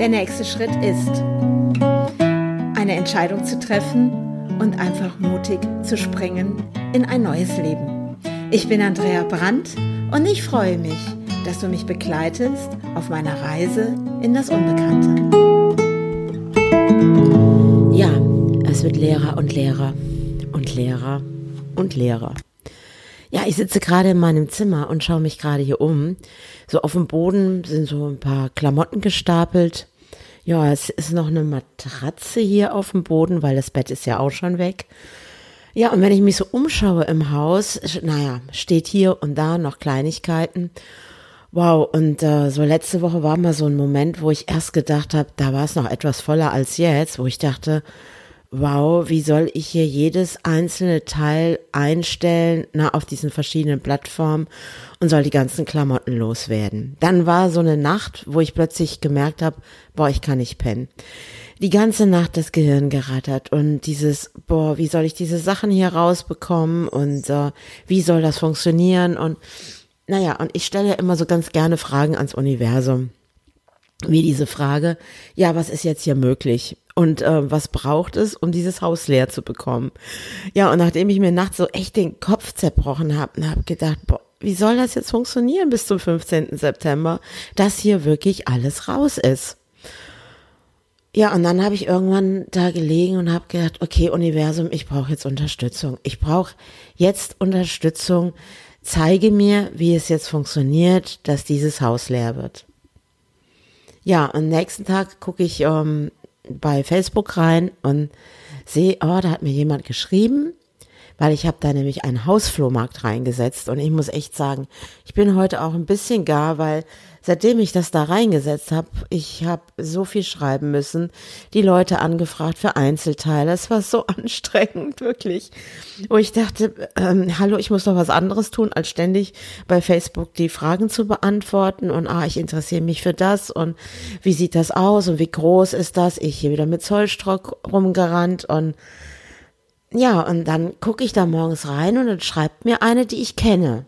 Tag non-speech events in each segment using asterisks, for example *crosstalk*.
Der nächste Schritt ist, eine Entscheidung zu treffen und einfach mutig zu springen in ein neues Leben. Ich bin Andrea Brandt und ich freue mich, dass du mich begleitest auf meiner Reise in das Unbekannte. Ja, es wird Lehrer und Lehrer und Lehrer und Lehrer. Ja, ich sitze gerade in meinem Zimmer und schaue mich gerade hier um. So auf dem Boden sind so ein paar Klamotten gestapelt. Ja, es ist noch eine Matratze hier auf dem Boden, weil das Bett ist ja auch schon weg. Ja, und wenn ich mich so umschaue im Haus, naja, steht hier und da noch Kleinigkeiten. Wow, und äh, so letzte Woche war mal so ein Moment, wo ich erst gedacht habe, da war es noch etwas voller als jetzt, wo ich dachte, wow, wie soll ich hier jedes einzelne Teil einstellen, na, auf diesen verschiedenen Plattformen und soll die ganzen Klamotten loswerden. Dann war so eine Nacht, wo ich plötzlich gemerkt habe, boah, ich kann nicht pennen. Die ganze Nacht das Gehirn gerattert und dieses, boah, wie soll ich diese Sachen hier rausbekommen und äh, wie soll das funktionieren und naja, und ich stelle ja immer so ganz gerne Fragen ans Universum wie diese Frage, ja, was ist jetzt hier möglich? Und äh, was braucht es, um dieses Haus leer zu bekommen? Ja, und nachdem ich mir nachts so echt den Kopf zerbrochen habe und habe gedacht, boah, wie soll das jetzt funktionieren bis zum 15. September, dass hier wirklich alles raus ist? Ja, und dann habe ich irgendwann da gelegen und habe gedacht, okay, Universum, ich brauche jetzt Unterstützung. Ich brauche jetzt Unterstützung. Zeige mir, wie es jetzt funktioniert, dass dieses Haus leer wird. Ja, am nächsten Tag gucke ich ähm, bei Facebook rein und sehe, oh, da hat mir jemand geschrieben, weil ich habe da nämlich einen Hausflohmarkt reingesetzt und ich muss echt sagen, ich bin heute auch ein bisschen gar, weil seitdem ich das da reingesetzt habe, ich habe so viel schreiben müssen, die Leute angefragt für Einzelteile. Es war so *laughs* anstrengend, wirklich. Wo ich dachte, ähm, hallo, ich muss doch was anderes tun, als ständig bei Facebook die Fragen zu beantworten und ah, ich interessiere mich für das und wie sieht das aus und wie groß ist das? Ich hier wieder mit Zollstock rumgerannt und ja, und dann gucke ich da morgens rein und dann schreibt mir eine, die ich kenne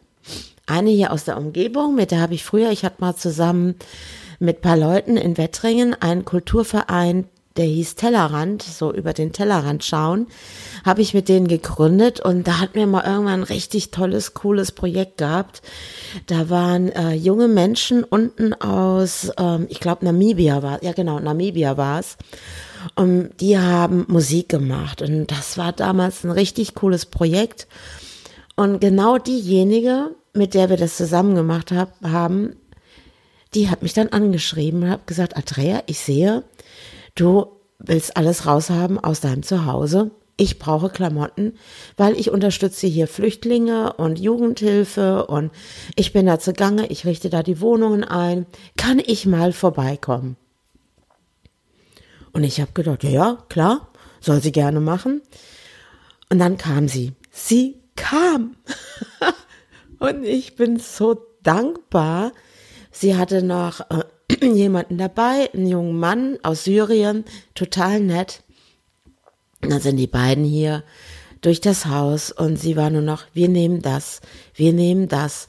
eine hier aus der Umgebung, mit der habe ich früher, ich hatte mal zusammen mit paar Leuten in Wettringen einen Kulturverein, der hieß Tellerrand, so über den Tellerrand schauen, habe ich mit denen gegründet und da hatten wir mal irgendwann ein richtig tolles, cooles Projekt gehabt. Da waren äh, junge Menschen unten aus, ähm, ich glaube Namibia war, ja genau, Namibia war Und die haben Musik gemacht und das war damals ein richtig cooles Projekt. Und genau diejenige, mit der wir das zusammen gemacht hab, haben, die hat mich dann angeschrieben und hat gesagt, Andrea, ich sehe, du willst alles raushaben aus deinem Zuhause. Ich brauche Klamotten, weil ich unterstütze hier Flüchtlinge und Jugendhilfe und ich bin da zugange, ich richte da die Wohnungen ein. Kann ich mal vorbeikommen? Und ich habe gedacht, ja, ja, klar, soll sie gerne machen. Und dann kam sie. Sie kam. *laughs* Und ich bin so dankbar. Sie hatte noch äh, *clears throat* jemanden dabei, einen jungen Mann aus Syrien, total nett. Und dann sind die beiden hier durch das Haus und sie war nur noch, wir nehmen das, wir nehmen das.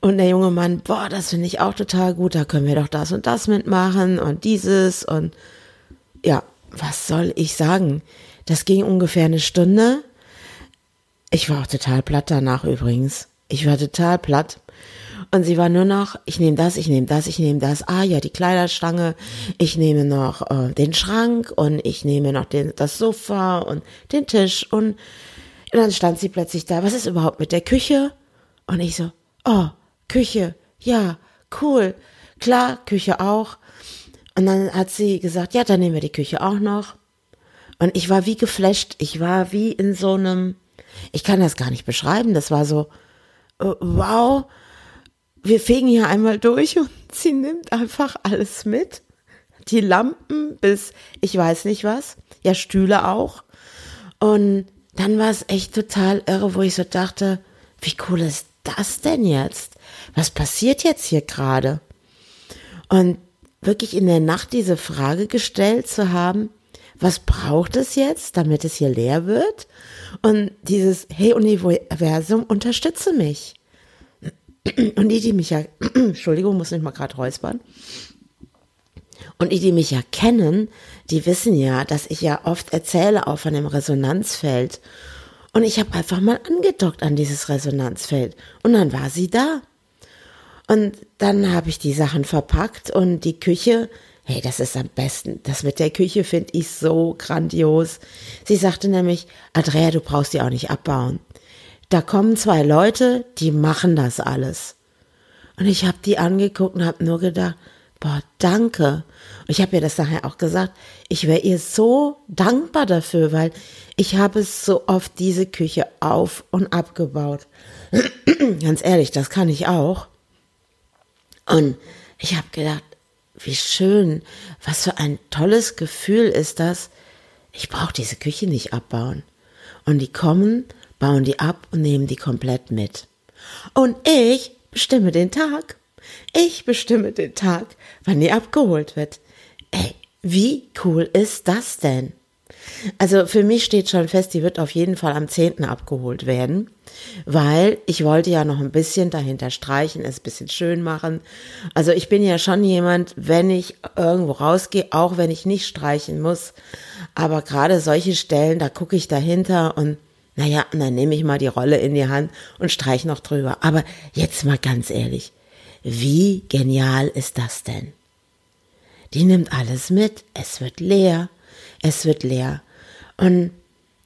Und der junge Mann, boah, das finde ich auch total gut, da können wir doch das und das mitmachen und dieses und ja, was soll ich sagen? Das ging ungefähr eine Stunde. Ich war auch total platt danach übrigens. Ich war total platt. Und sie war nur noch, ich nehme das, ich nehme das, ich nehme das. Ah ja, die Kleiderstange. Ich nehme noch äh, den Schrank und ich nehme noch den, das Sofa und den Tisch. Und, und dann stand sie plötzlich da. Was ist überhaupt mit der Küche? Und ich so, oh, Küche, ja, cool. Klar, Küche auch. Und dann hat sie gesagt, ja, dann nehmen wir die Küche auch noch. Und ich war wie geflasht. Ich war wie in so einem, ich kann das gar nicht beschreiben. Das war so, äh, wow, wir fegen hier einmal durch und *laughs* sie nimmt einfach alles mit. Die Lampen bis ich weiß nicht was, ja Stühle auch. Und dann war es echt total irre, wo ich so dachte, wie cool ist das denn jetzt? Was passiert jetzt hier gerade? Und wirklich in der Nacht diese Frage gestellt zu haben, was braucht es jetzt, damit es hier leer wird? Und dieses, hey Universum, unterstütze mich. Und die, die mich ja, Entschuldigung, muss mich mal gerade räuspern. Und die, die mich ja kennen, die wissen ja, dass ich ja oft erzähle auch von dem Resonanzfeld. Und ich habe einfach mal angedockt an dieses Resonanzfeld. Und dann war sie da. Und dann habe ich die Sachen verpackt und die Küche, hey, das ist am besten. Das mit der Küche finde ich so grandios. Sie sagte nämlich, Andrea, du brauchst die auch nicht abbauen. Da kommen zwei Leute, die machen das alles. Und ich habe die angeguckt und habe nur gedacht, boah, danke. Und ich habe ihr das nachher auch gesagt, ich wäre ihr so dankbar dafür, weil ich habe so oft diese Küche auf und abgebaut. *clears throat* Ganz ehrlich, das kann ich auch. Und ich habe gedacht, wie schön, was für ein tolles Gefühl ist das. Ich brauche diese Küche nicht abbauen. Und die kommen, bauen die ab und nehmen die komplett mit. Und ich bestimme den Tag. Ich bestimme den Tag, wann die abgeholt wird. Ey, wie cool ist das denn? Also für mich steht schon fest, die wird auf jeden Fall am 10. abgeholt werden, weil ich wollte ja noch ein bisschen dahinter streichen, es ein bisschen schön machen. Also ich bin ja schon jemand, wenn ich irgendwo rausgehe, auch wenn ich nicht streichen muss, aber gerade solche Stellen, da gucke ich dahinter und naja, dann nehme ich mal die Rolle in die Hand und streiche noch drüber. Aber jetzt mal ganz ehrlich, wie genial ist das denn? Die nimmt alles mit, es wird leer, es wird leer. Und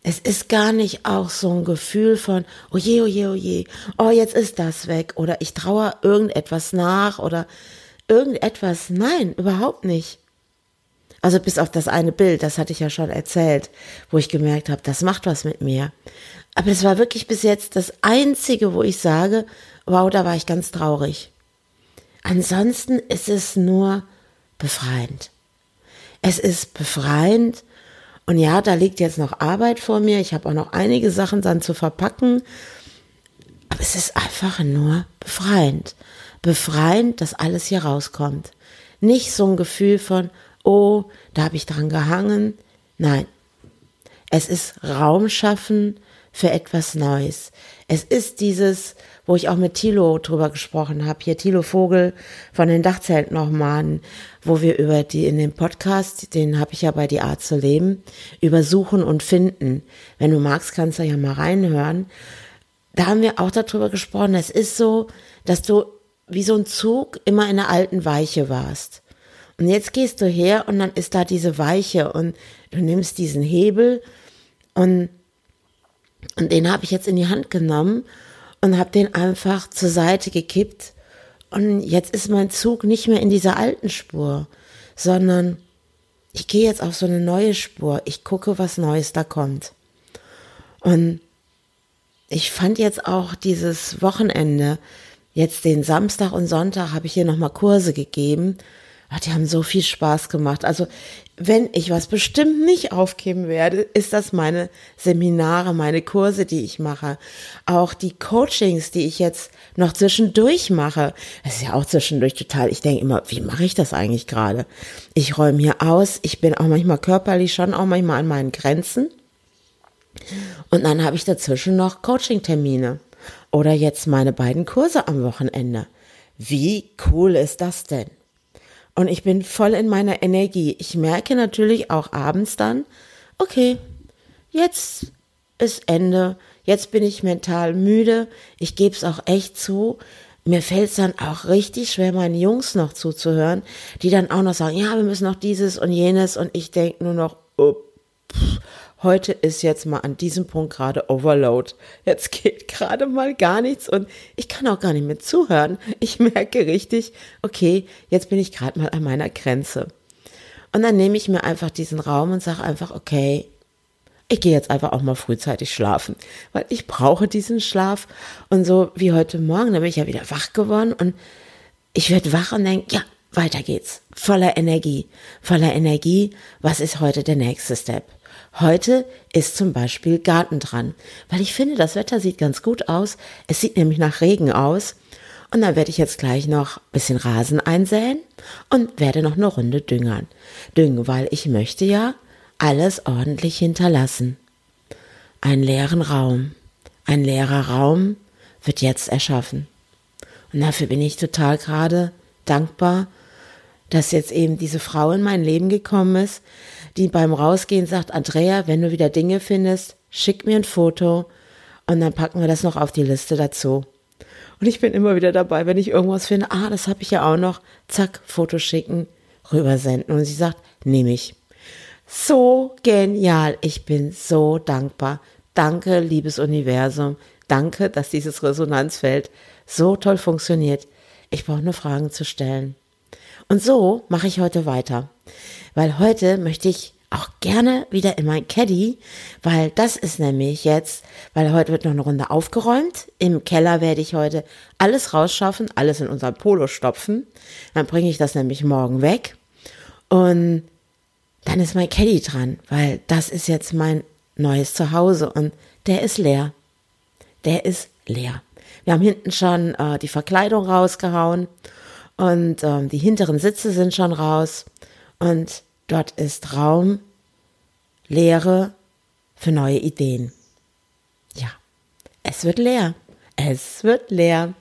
es ist gar nicht auch so ein Gefühl von, oh je, oh je, oh je, oh jetzt ist das weg oder ich traue irgendetwas nach oder irgendetwas. Nein, überhaupt nicht. Also bis auf das eine Bild, das hatte ich ja schon erzählt, wo ich gemerkt habe, das macht was mit mir. Aber es war wirklich bis jetzt das Einzige, wo ich sage, wow, da war ich ganz traurig. Ansonsten ist es nur befreiend. Es ist befreiend. Und ja, da liegt jetzt noch Arbeit vor mir. Ich habe auch noch einige Sachen dann zu verpacken. Aber es ist einfach nur befreiend. Befreiend, dass alles hier rauskommt. Nicht so ein Gefühl von, oh, da habe ich dran gehangen. Nein. Es ist Raum schaffen für etwas Neues. Es ist dieses, wo ich auch mit Thilo drüber gesprochen habe. Hier Thilo Vogel von den Dachzelten nochmal, wo wir über die in dem Podcast, den habe ich ja bei Die Art zu leben, über Suchen und Finden. Wenn du magst, kannst du ja mal reinhören. Da haben wir auch darüber gesprochen. Es ist so, dass du wie so ein Zug immer in der alten Weiche warst. Und jetzt gehst du her und dann ist da diese Weiche und du nimmst diesen Hebel und, und den habe ich jetzt in die Hand genommen und habe den einfach zur Seite gekippt. Und jetzt ist mein Zug nicht mehr in dieser alten Spur, sondern ich gehe jetzt auf so eine neue Spur. Ich gucke, was Neues da kommt. Und ich fand jetzt auch dieses Wochenende, jetzt den Samstag und Sonntag habe ich hier nochmal Kurse gegeben Ach, die haben so viel Spaß gemacht. Also, wenn ich was bestimmt nicht aufgeben werde, ist das meine Seminare, meine Kurse, die ich mache. Auch die Coachings, die ich jetzt noch zwischendurch mache. Das ist ja auch zwischendurch total. Ich denke immer, wie mache ich das eigentlich gerade? Ich räume hier aus. Ich bin auch manchmal körperlich schon auch manchmal an meinen Grenzen. Und dann habe ich dazwischen noch Coaching-Termine. Oder jetzt meine beiden Kurse am Wochenende. Wie cool ist das denn? Und ich bin voll in meiner Energie. Ich merke natürlich auch abends dann, okay, jetzt ist Ende. Jetzt bin ich mental müde. Ich gebe es auch echt zu. Mir fällt es dann auch richtig schwer, meinen Jungs noch zuzuhören, die dann auch noch sagen, ja, wir müssen noch dieses und jenes. Und ich denke nur noch, pff, heute ist jetzt mal an diesem Punkt gerade Overload. Jetzt geht gerade mal gar nichts und ich kann auch gar nicht mehr zuhören. Ich merke richtig, okay, jetzt bin ich gerade mal an meiner Grenze. Und dann nehme ich mir einfach diesen Raum und sage einfach, okay, ich gehe jetzt einfach auch mal frühzeitig schlafen, weil ich brauche diesen Schlaf. Und so wie heute Morgen, da bin ich ja wieder wach geworden und ich werde wach und denke, ja, weiter geht's. Voller Energie. Voller Energie. Was ist heute der nächste Step? Heute ist zum Beispiel Garten dran, weil ich finde, das Wetter sieht ganz gut aus. Es sieht nämlich nach Regen aus. Und dann werde ich jetzt gleich noch ein bisschen Rasen einsäen und werde noch eine Runde düngern. Düngen, weil ich möchte ja alles ordentlich hinterlassen. Einen leeren Raum. Ein leerer Raum wird jetzt erschaffen. Und dafür bin ich total gerade dankbar, dass jetzt eben diese Frau in mein Leben gekommen ist, die beim Rausgehen sagt, Andrea, wenn du wieder Dinge findest, schick mir ein Foto und dann packen wir das noch auf die Liste dazu. Und ich bin immer wieder dabei, wenn ich irgendwas finde, ah, das habe ich ja auch noch, zack, Foto schicken, rübersenden. Und sie sagt, nehme ich. So genial. Ich bin so dankbar. Danke, liebes Universum. Danke, dass dieses Resonanzfeld so toll funktioniert. Ich brauche nur Fragen zu stellen. Und so mache ich heute weiter. Weil heute möchte ich auch gerne wieder in mein Caddy, weil das ist nämlich jetzt, weil heute wird noch eine Runde aufgeräumt. Im Keller werde ich heute alles rausschaffen, alles in unser Polo stopfen. Dann bringe ich das nämlich morgen weg. Und dann ist mein Caddy dran, weil das ist jetzt mein neues Zuhause und der ist leer. Der ist leer. Wir haben hinten schon äh, die Verkleidung rausgehauen und ähm, die hinteren Sitze sind schon raus und dort ist Raum, Leere für neue Ideen. Ja, es wird leer. Es wird leer.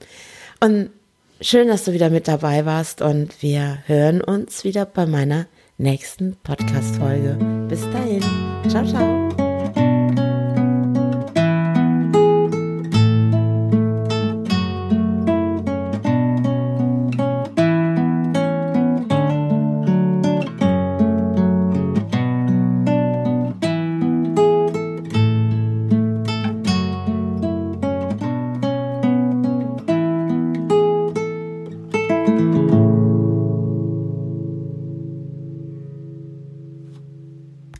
Und schön, dass du wieder mit dabei warst und wir hören uns wieder bei meiner nächsten Podcast-Folge. Bis dahin. Ciao, ciao.